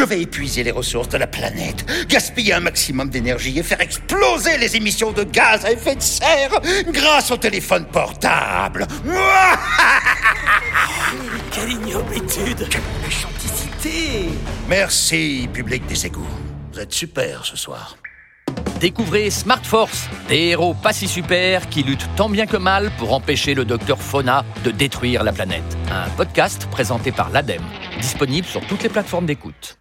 Je vais épuiser les ressources de la planète, gaspiller un maximum d'énergie et faire exploser les émissions de gaz à effet de serre grâce au téléphone portable. Quelle ignoblitude Quelle méchanticité Merci, public des égouts. Vous êtes super ce soir. Découvrez Smart Force, des héros pas si super qui luttent tant bien que mal pour empêcher le docteur Fauna de détruire la planète. Un podcast présenté par l'ADEME, disponible sur toutes les plateformes d'écoute.